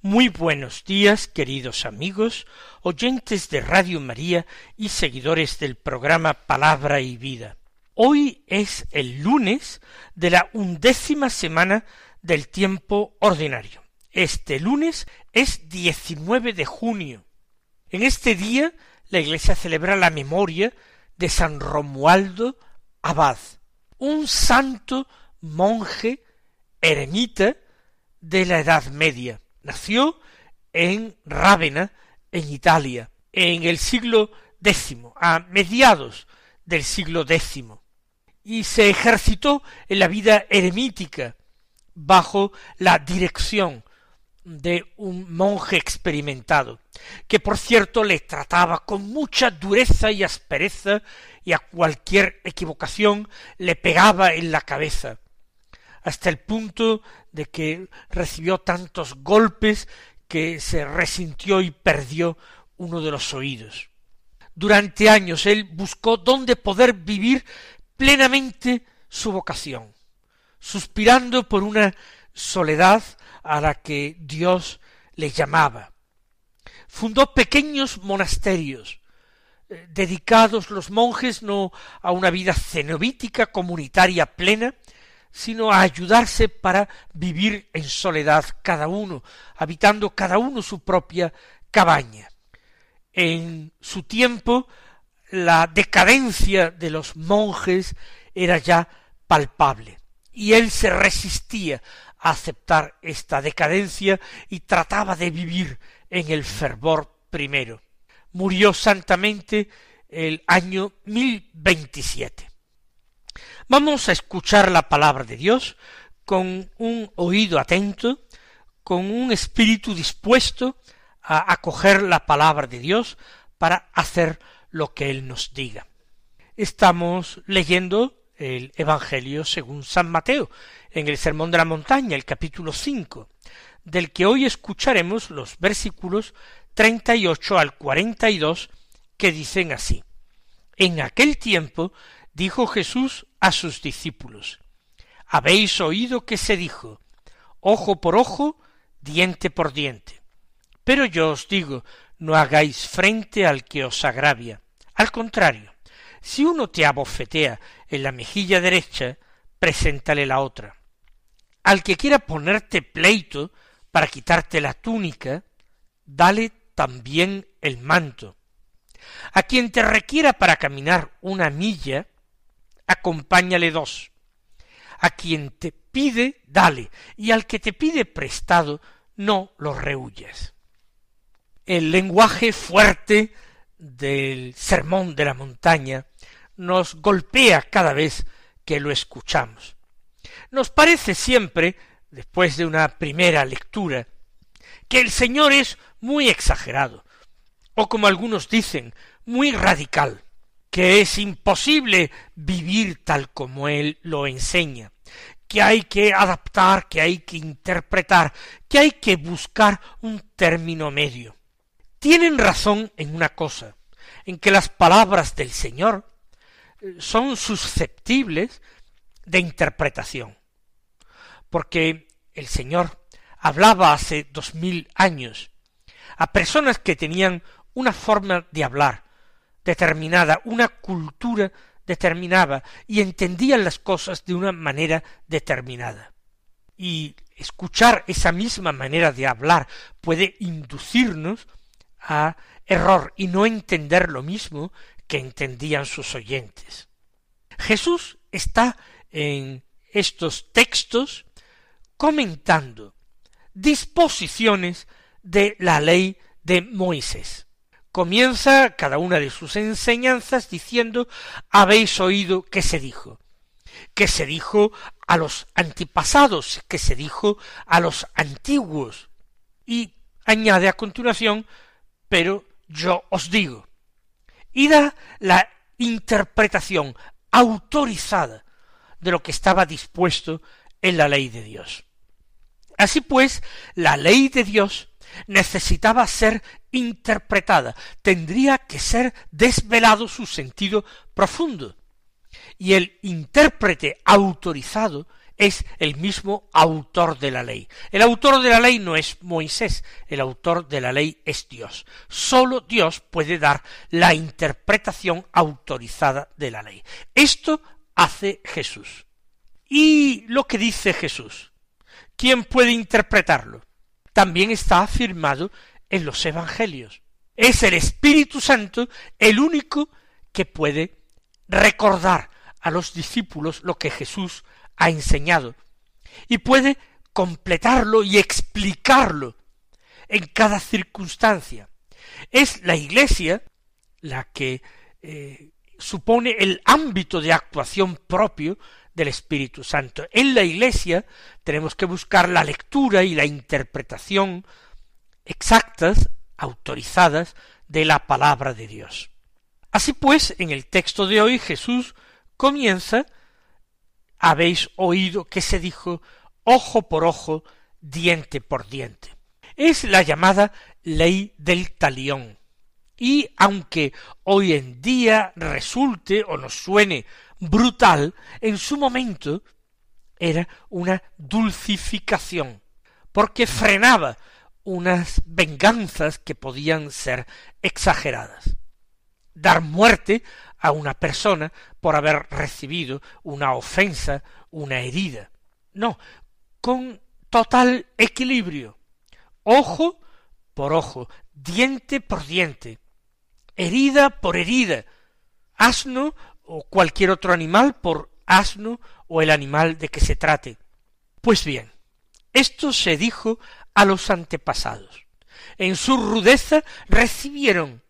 Muy buenos días, queridos amigos, oyentes de Radio María y seguidores del programa Palabra y Vida. Hoy es el lunes de la undécima semana del tiempo ordinario. Este lunes es 19 de junio. En este día la Iglesia celebra la memoria de San Romualdo Abad, un santo monje eremita de la Edad Media. Nació en Rávena, en Italia, en el siglo X, a mediados del siglo X, y se ejercitó en la vida eremítica bajo la dirección de un monje experimentado, que por cierto le trataba con mucha dureza y aspereza y a cualquier equivocación le pegaba en la cabeza, hasta el punto de que recibió tantos golpes que se resintió y perdió uno de los oídos. Durante años él buscó dónde poder vivir plenamente su vocación, suspirando por una soledad a la que Dios le llamaba. Fundó pequeños monasterios, eh, dedicados los monjes no a una vida cenobítica comunitaria plena, sino a ayudarse para vivir en soledad cada uno, habitando cada uno su propia cabaña. En su tiempo la decadencia de los monjes era ya palpable, y él se resistía a aceptar esta decadencia y trataba de vivir en el fervor primero. Murió santamente el año mil veintisiete. Vamos a escuchar la palabra de Dios con un oído atento, con un espíritu dispuesto a acoger la palabra de Dios para hacer lo que Él nos diga. Estamos leyendo el Evangelio según San Mateo, en el Sermón de la Montaña, el capítulo cinco, del que hoy escucharemos los versículos treinta y ocho al cuarenta y dos, que dicen así. En aquel tiempo dijo Jesús a sus discípulos, Habéis oído que se dijo, ojo por ojo, diente por diente. Pero yo os digo, no hagáis frente al que os agravia. Al contrario, si uno te abofetea en la mejilla derecha, preséntale la otra. Al que quiera ponerte pleito para quitarte la túnica, dale también el manto. A quien te requiera para caminar una milla, acompáñale dos. A quien te pide, dale, y al que te pide prestado, no lo rehuyas. El lenguaje fuerte del sermón de la montaña nos golpea cada vez que lo escuchamos. Nos parece siempre, después de una primera lectura, que el Señor es muy exagerado, o como algunos dicen, muy radical, que es imposible vivir tal como Él lo enseña, que hay que adaptar, que hay que interpretar, que hay que buscar un término medio. Tienen razón en una cosa, en que las palabras del Señor eh, son susceptibles de interpretación, porque el Señor hablaba hace dos mil años a personas que tenían una forma de hablar determinada, una cultura determinada, y entendían las cosas de una manera determinada. Y escuchar esa misma manera de hablar puede inducirnos a error y no entender lo mismo que entendían sus oyentes. Jesús está en estos textos comentando disposiciones de la ley de Moisés. Comienza cada una de sus enseñanzas diciendo habéis oído que se dijo, que se dijo a los antepasados, que se dijo a los antiguos, y añade a continuación pero yo os digo. y da la interpretación autorizada de lo que estaba dispuesto en la ley de Dios. Así pues, la ley de Dios necesitaba ser interpretada, tendría que ser desvelado su sentido profundo. Y el intérprete autorizado es el mismo autor de la ley. El autor de la ley no es Moisés, el autor de la ley es Dios. Sólo Dios puede dar la interpretación autorizada de la ley. Esto hace Jesús. Y lo que dice Jesús, ¿quién puede interpretarlo? También está afirmado en los Evangelios. Es el Espíritu Santo el único que puede recordar a los discípulos lo que Jesús ha enseñado y puede completarlo y explicarlo en cada circunstancia. Es la Iglesia la que eh, supone el ámbito de actuación propio del Espíritu Santo. En la Iglesia tenemos que buscar la lectura y la interpretación exactas, autorizadas, de la palabra de Dios. Así pues, en el texto de hoy Jesús comienza habéis oído que se dijo ojo por ojo, diente por diente. Es la llamada ley del talión. Y aunque hoy en día resulte o nos suene brutal, en su momento era una dulcificación, porque frenaba unas venganzas que podían ser exageradas. Dar muerte a una persona por haber recibido una ofensa, una herida. No, con total equilibrio. Ojo por ojo, diente por diente, herida por herida, asno o cualquier otro animal por asno o el animal de que se trate. Pues bien, esto se dijo a los antepasados. En su rudeza recibieron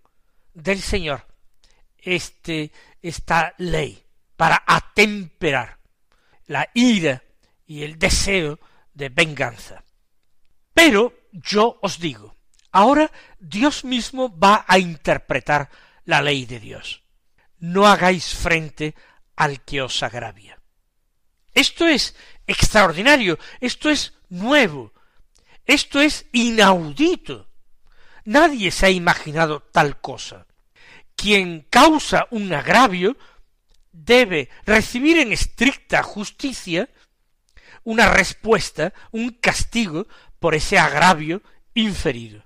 del Señor este, esta ley para atemperar la ira y el deseo de venganza. Pero yo os digo, ahora Dios mismo va a interpretar la ley de Dios. No hagáis frente al que os agravia. Esto es extraordinario, esto es nuevo, esto es inaudito. Nadie se ha imaginado tal cosa quien causa un agravio debe recibir en estricta justicia una respuesta, un castigo por ese agravio inferido.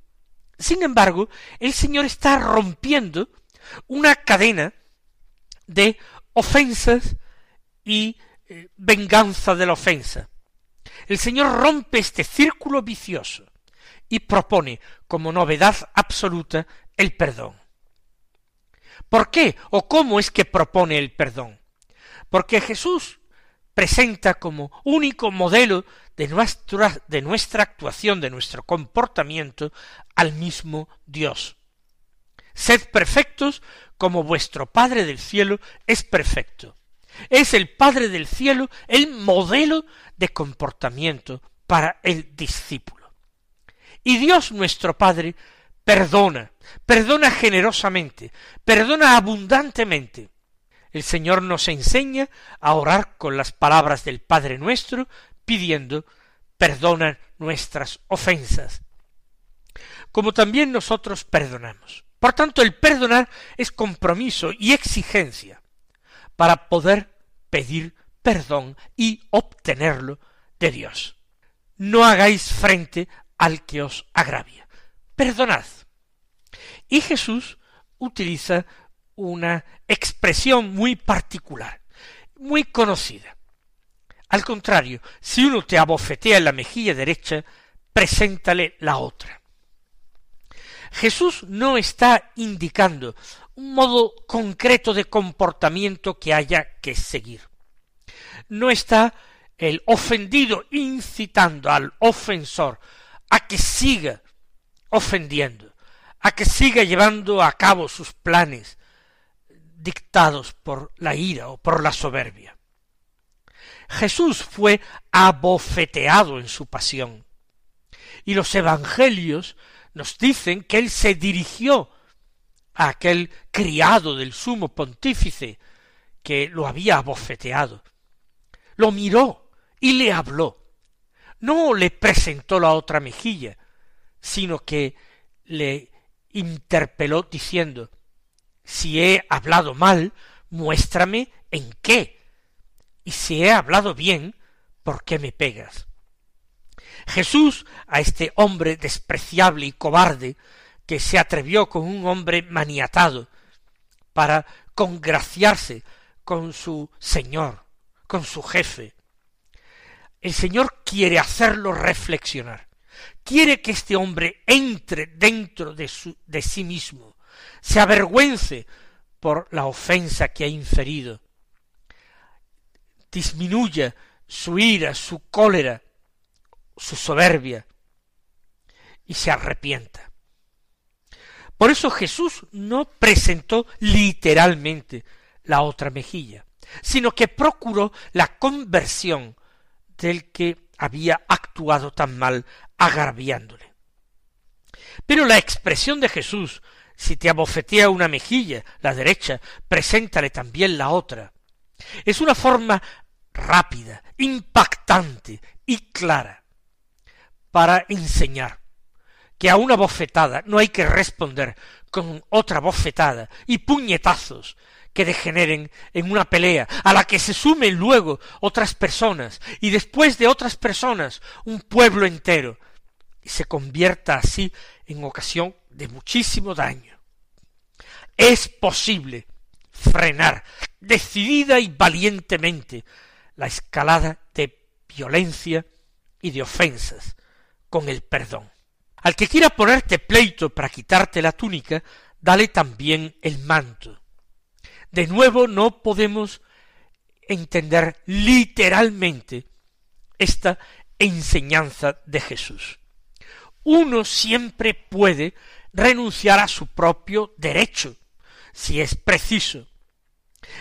Sin embargo, el Señor está rompiendo una cadena de ofensas y eh, venganza de la ofensa. El Señor rompe este círculo vicioso y propone como novedad absoluta el perdón. ¿Por qué o cómo es que propone el perdón? Porque Jesús presenta como único modelo de nuestra, actuación, de nuestro comportamiento, al mismo Dios. Sed perfectos como vuestro Padre del cielo es perfecto. Es el Padre del cielo el modelo de comportamiento para el discípulo. Y Dios nuestro Padre perdona, perdona generosamente, perdona abundantemente. El Señor nos enseña a orar con las palabras del Padre nuestro, pidiendo perdona nuestras ofensas, como también nosotros perdonamos. Por tanto, el perdonar es compromiso y exigencia para poder pedir perdón y obtenerlo de Dios. No hagáis frente al que os agravia perdonad. Y Jesús utiliza una expresión muy particular, muy conocida. Al contrario, si uno te abofetea en la mejilla derecha, preséntale la otra. Jesús no está indicando un modo concreto de comportamiento que haya que seguir. No está el ofendido incitando al ofensor a que siga ofendiendo, a que siga llevando a cabo sus planes dictados por la ira o por la soberbia. Jesús fue abofeteado en su pasión, y los evangelios nos dicen que él se dirigió a aquel criado del sumo pontífice que lo había abofeteado. Lo miró y le habló. No le presentó la otra mejilla, sino que le interpeló diciendo Si he hablado mal, muéstrame en qué. Y si he hablado bien, ¿por qué me pegas? Jesús a este hombre despreciable y cobarde que se atrevió con un hombre maniatado para congraciarse con su Señor, con su jefe. El Señor quiere hacerlo reflexionar, quiere que este hombre entre dentro de, su, de sí mismo, se avergüence por la ofensa que ha inferido, disminuya su ira, su cólera, su soberbia, y se arrepienta. Por eso Jesús no presentó literalmente la otra mejilla, sino que procuró la conversión del que había actuado tan mal agraviándole. Pero la expresión de Jesús, si te abofetea una mejilla, la derecha, preséntale también la otra, es una forma rápida, impactante y clara para enseñar que a una bofetada no hay que responder con otra bofetada y puñetazos que degeneren en una pelea, a la que se sumen luego otras personas, y después de otras personas un pueblo entero, y se convierta así en ocasión de muchísimo daño. Es posible frenar decidida y valientemente la escalada de violencia y de ofensas con el perdón. Al que quiera ponerte pleito para quitarte la túnica, dale también el manto. De nuevo no podemos entender literalmente esta enseñanza de Jesús. Uno siempre puede renunciar a su propio derecho, si es preciso,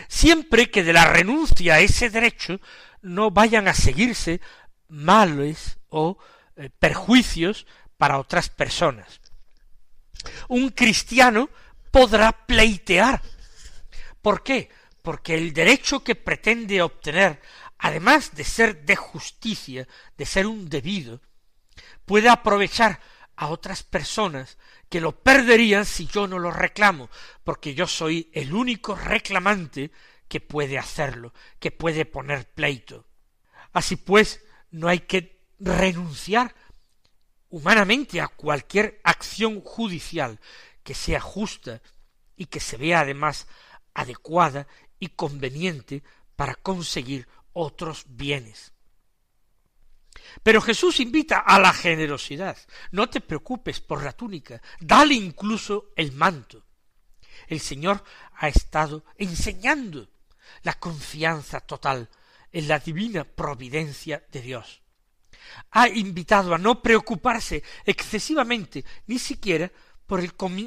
siempre que de la renuncia a ese derecho no vayan a seguirse males o eh, perjuicios para otras personas. Un cristiano podrá pleitear. ¿Por qué? Porque el derecho que pretende obtener, además de ser de justicia, de ser un debido, puede aprovechar a otras personas que lo perderían si yo no lo reclamo, porque yo soy el único reclamante que puede hacerlo, que puede poner pleito. Así pues, no hay que renunciar humanamente a cualquier acción judicial que sea justa y que se vea además adecuada y conveniente para conseguir otros bienes. Pero Jesús invita a la generosidad. No te preocupes por la túnica, dale incluso el manto. El Señor ha estado enseñando la confianza total en la divina providencia de Dios. Ha invitado a no preocuparse excesivamente, ni siquiera por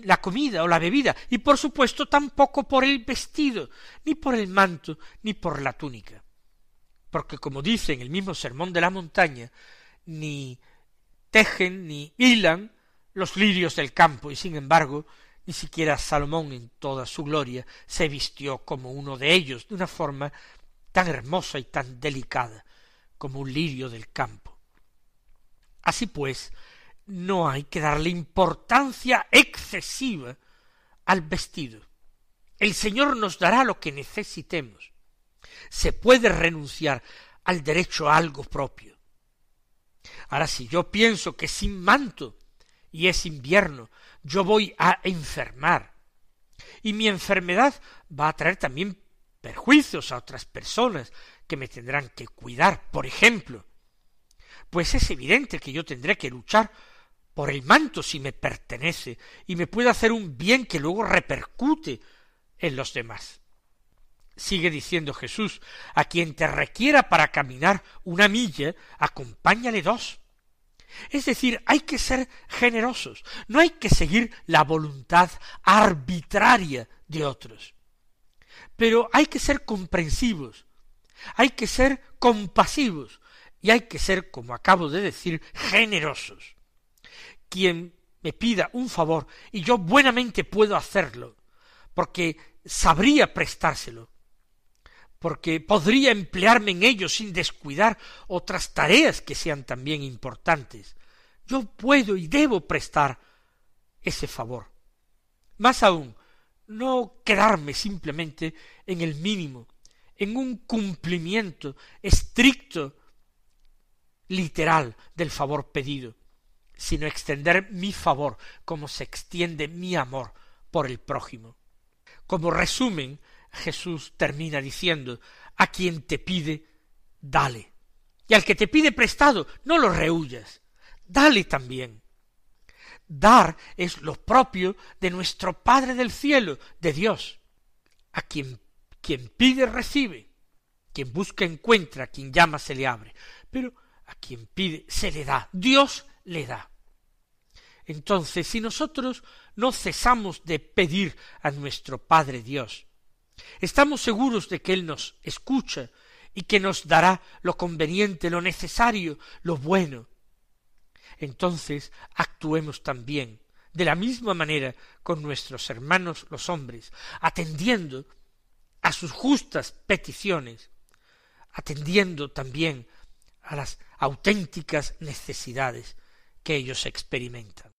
la comida o la bebida, y por supuesto tampoco por el vestido, ni por el manto, ni por la túnica porque como dice en el mismo Sermón de la Montaña, ni tejen ni hilan los lirios del campo, y sin embargo, ni siquiera Salomón en toda su gloria se vistió como uno de ellos, de una forma tan hermosa y tan delicada como un lirio del campo. Así pues, no hay que darle importancia excesiva al vestido. El Señor nos dará lo que necesitemos se puede renunciar al derecho a algo propio. Ahora, si yo pienso que sin manto y es invierno, yo voy a enfermar, y mi enfermedad va a traer también perjuicios a otras personas que me tendrán que cuidar, por ejemplo, pues es evidente que yo tendré que luchar por el manto si me pertenece y me puede hacer un bien que luego repercute en los demás. Sigue diciendo Jesús, a quien te requiera para caminar una milla, acompáñale dos. Es decir, hay que ser generosos, no hay que seguir la voluntad arbitraria de otros. Pero hay que ser comprensivos, hay que ser compasivos y hay que ser, como acabo de decir, generosos. Quien me pida un favor y yo buenamente puedo hacerlo, porque sabría prestárselo, porque podría emplearme en ello sin descuidar otras tareas que sean también importantes. Yo puedo y debo prestar ese favor. Más aún, no quedarme simplemente en el mínimo, en un cumplimiento estricto, literal del favor pedido, sino extender mi favor como se extiende mi amor por el prójimo. Como resumen, Jesús termina diciendo, a quien te pide, dale. Y al que te pide prestado, no lo rehuyas, dale también. Dar es lo propio de nuestro Padre del cielo, de Dios. A quien, quien pide recibe, quien busca encuentra, quien llama se le abre. Pero a quien pide se le da, Dios le da. Entonces, si nosotros no cesamos de pedir a nuestro Padre Dios, estamos seguros de que Él nos escucha y que nos dará lo conveniente, lo necesario, lo bueno. Entonces actuemos también de la misma manera con nuestros hermanos los hombres, atendiendo a sus justas peticiones, atendiendo también a las auténticas necesidades que ellos experimentan.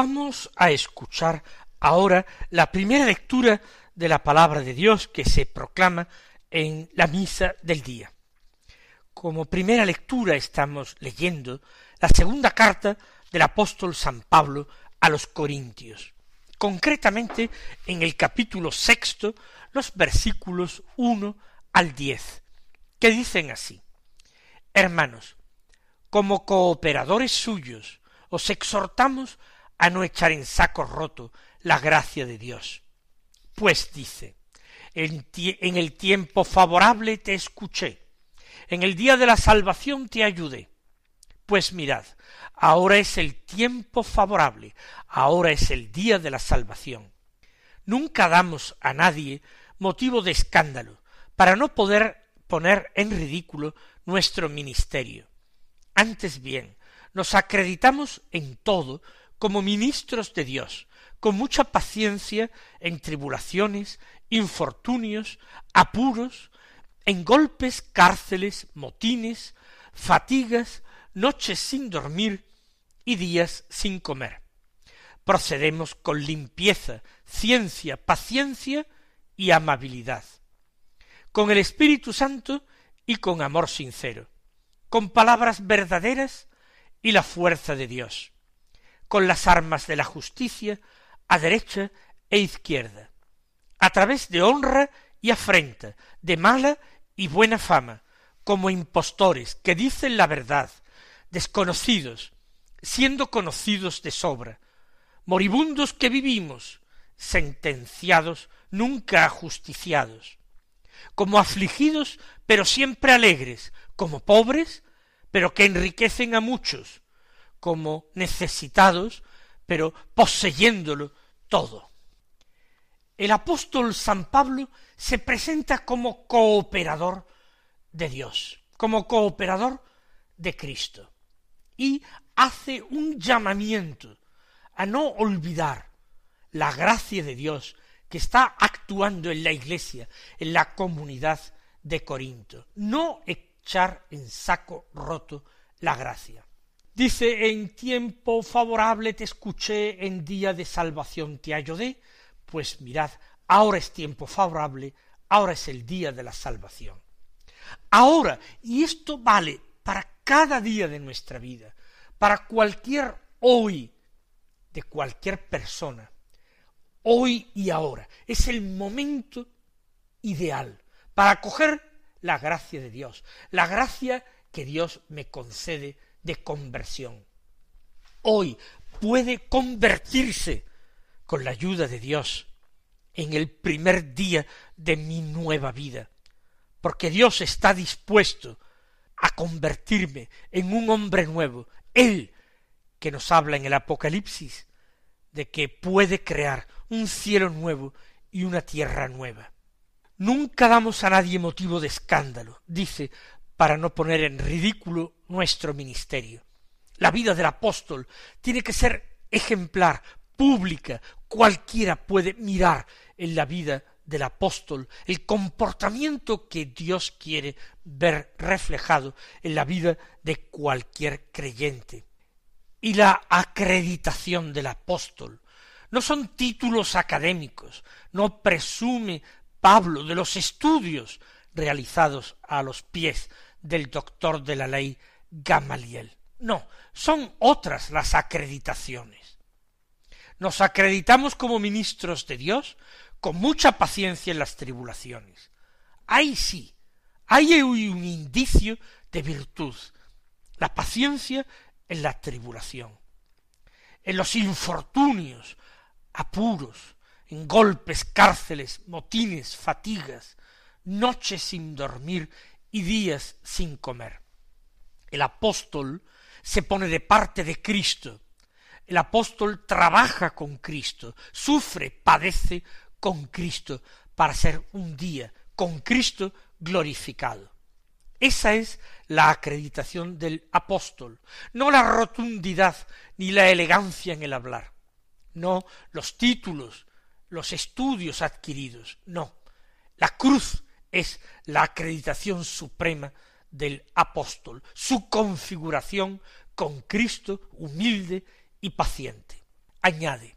Vamos a escuchar ahora la primera lectura de la palabra de Dios que se proclama en la misa del día. Como primera lectura estamos leyendo la segunda carta del apóstol San Pablo a los Corintios, concretamente en el capítulo sexto, los versículos uno al diez, que dicen así Hermanos, como cooperadores suyos, os exhortamos a no echar en saco roto la gracia de Dios. Pues dice, en, en, el tiempo favorable te escuché, en el día de la salvación te ayudé. Pues mirad, ahora es el tiempo favorable, ahora es el día de la salvación. Nunca damos a nadie motivo de escándalo, para no poder poner en ridículo nuestro ministerio. Antes bien, nos acreditamos en todo como ministros de Dios, con mucha paciencia en tribulaciones, infortunios, apuros, en golpes, cárceles, motines, fatigas, noches sin dormir y días sin comer. Procedemos con limpieza, ciencia, paciencia y amabilidad, con el Espíritu Santo y con amor sincero, con palabras verdaderas y la fuerza de Dios con las armas de la justicia a derecha e izquierda, a través de honra y afrenta, de mala y buena fama, como impostores que dicen la verdad, desconocidos, siendo conocidos de sobra, moribundos que vivimos, sentenciados, nunca ajusticiados, como afligidos, pero siempre alegres, como pobres, pero que enriquecen a muchos, como necesitados, pero poseyéndolo todo. El apóstol San Pablo se presenta como cooperador de Dios, como cooperador de Cristo, y hace un llamamiento a no olvidar la gracia de Dios que está actuando en la iglesia, en la comunidad de Corinto, no echar en saco roto la gracia. Dice, en tiempo favorable te escuché, en día de salvación te ayudé. Pues mirad, ahora es tiempo favorable, ahora es el día de la salvación. Ahora, y esto vale para cada día de nuestra vida, para cualquier hoy de cualquier persona, hoy y ahora, es el momento ideal para acoger la gracia de Dios, la gracia que Dios me concede de conversión. Hoy puede convertirse con la ayuda de Dios, en el primer día de mi nueva vida, porque Dios está dispuesto a convertirme en un hombre nuevo, Él que nos habla en el Apocalipsis de que puede crear un cielo nuevo y una tierra nueva. Nunca damos a nadie motivo de escándalo, dice, para no poner en ridículo nuestro ministerio. La vida del apóstol tiene que ser ejemplar, pública, cualquiera puede mirar en la vida del apóstol el comportamiento que Dios quiere ver reflejado en la vida de cualquier creyente. Y la acreditación del apóstol no son títulos académicos, no presume Pablo de los estudios realizados a los pies del doctor de la ley Gamaliel. No, son otras las acreditaciones. Nos acreditamos como ministros de Dios con mucha paciencia en las tribulaciones. Ahí sí, hay un indicio de virtud, la paciencia en la tribulación, en los infortunios, apuros, en golpes, cárceles, motines, fatigas, noches sin dormir y días sin comer. El apóstol se pone de parte de Cristo. El apóstol trabaja con Cristo, sufre, padece con Cristo para ser un día con Cristo glorificado. Esa es la acreditación del apóstol, no la rotundidad ni la elegancia en el hablar, no los títulos, los estudios adquiridos, no. La cruz es la acreditación suprema del apóstol, su configuración con Cristo humilde y paciente. Añade,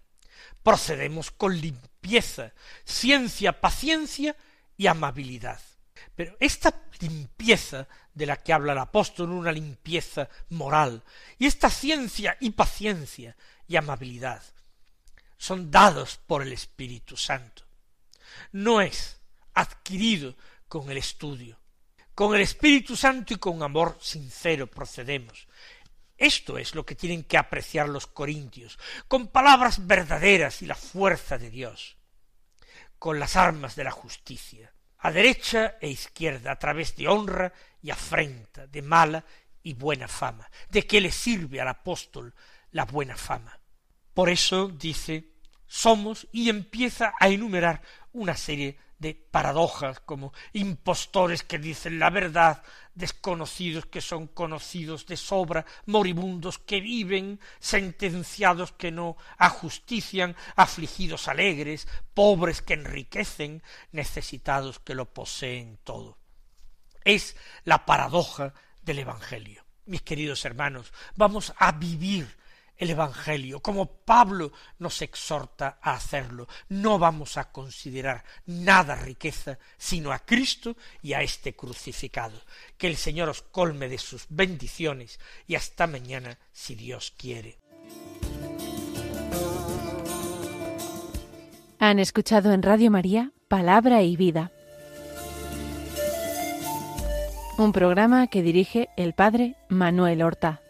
procedemos con limpieza, ciencia, paciencia y amabilidad. Pero esta limpieza de la que habla el apóstol, una limpieza moral, y esta ciencia y paciencia y amabilidad, son dados por el Espíritu Santo. No es adquirido con el estudio. Con el Espíritu Santo y con amor sincero procedemos. Esto es lo que tienen que apreciar los corintios, con palabras verdaderas y la fuerza de Dios, con las armas de la justicia, a derecha e izquierda, a través de honra y afrenta, de mala y buena fama. ¿De qué le sirve al apóstol la buena fama? Por eso dice somos y empieza a enumerar una serie de paradojas como impostores que dicen la verdad, desconocidos que son conocidos de sobra, moribundos que viven, sentenciados que no ajustician, afligidos alegres, pobres que enriquecen, necesitados que lo poseen todo. Es la paradoja del Evangelio. Mis queridos hermanos, vamos a vivir el Evangelio, como Pablo nos exhorta a hacerlo. No vamos a considerar nada riqueza, sino a Cristo y a este crucificado. Que el Señor os colme de sus bendiciones y hasta mañana, si Dios quiere. Han escuchado en Radio María Palabra y Vida, un programa que dirige el Padre Manuel Horta.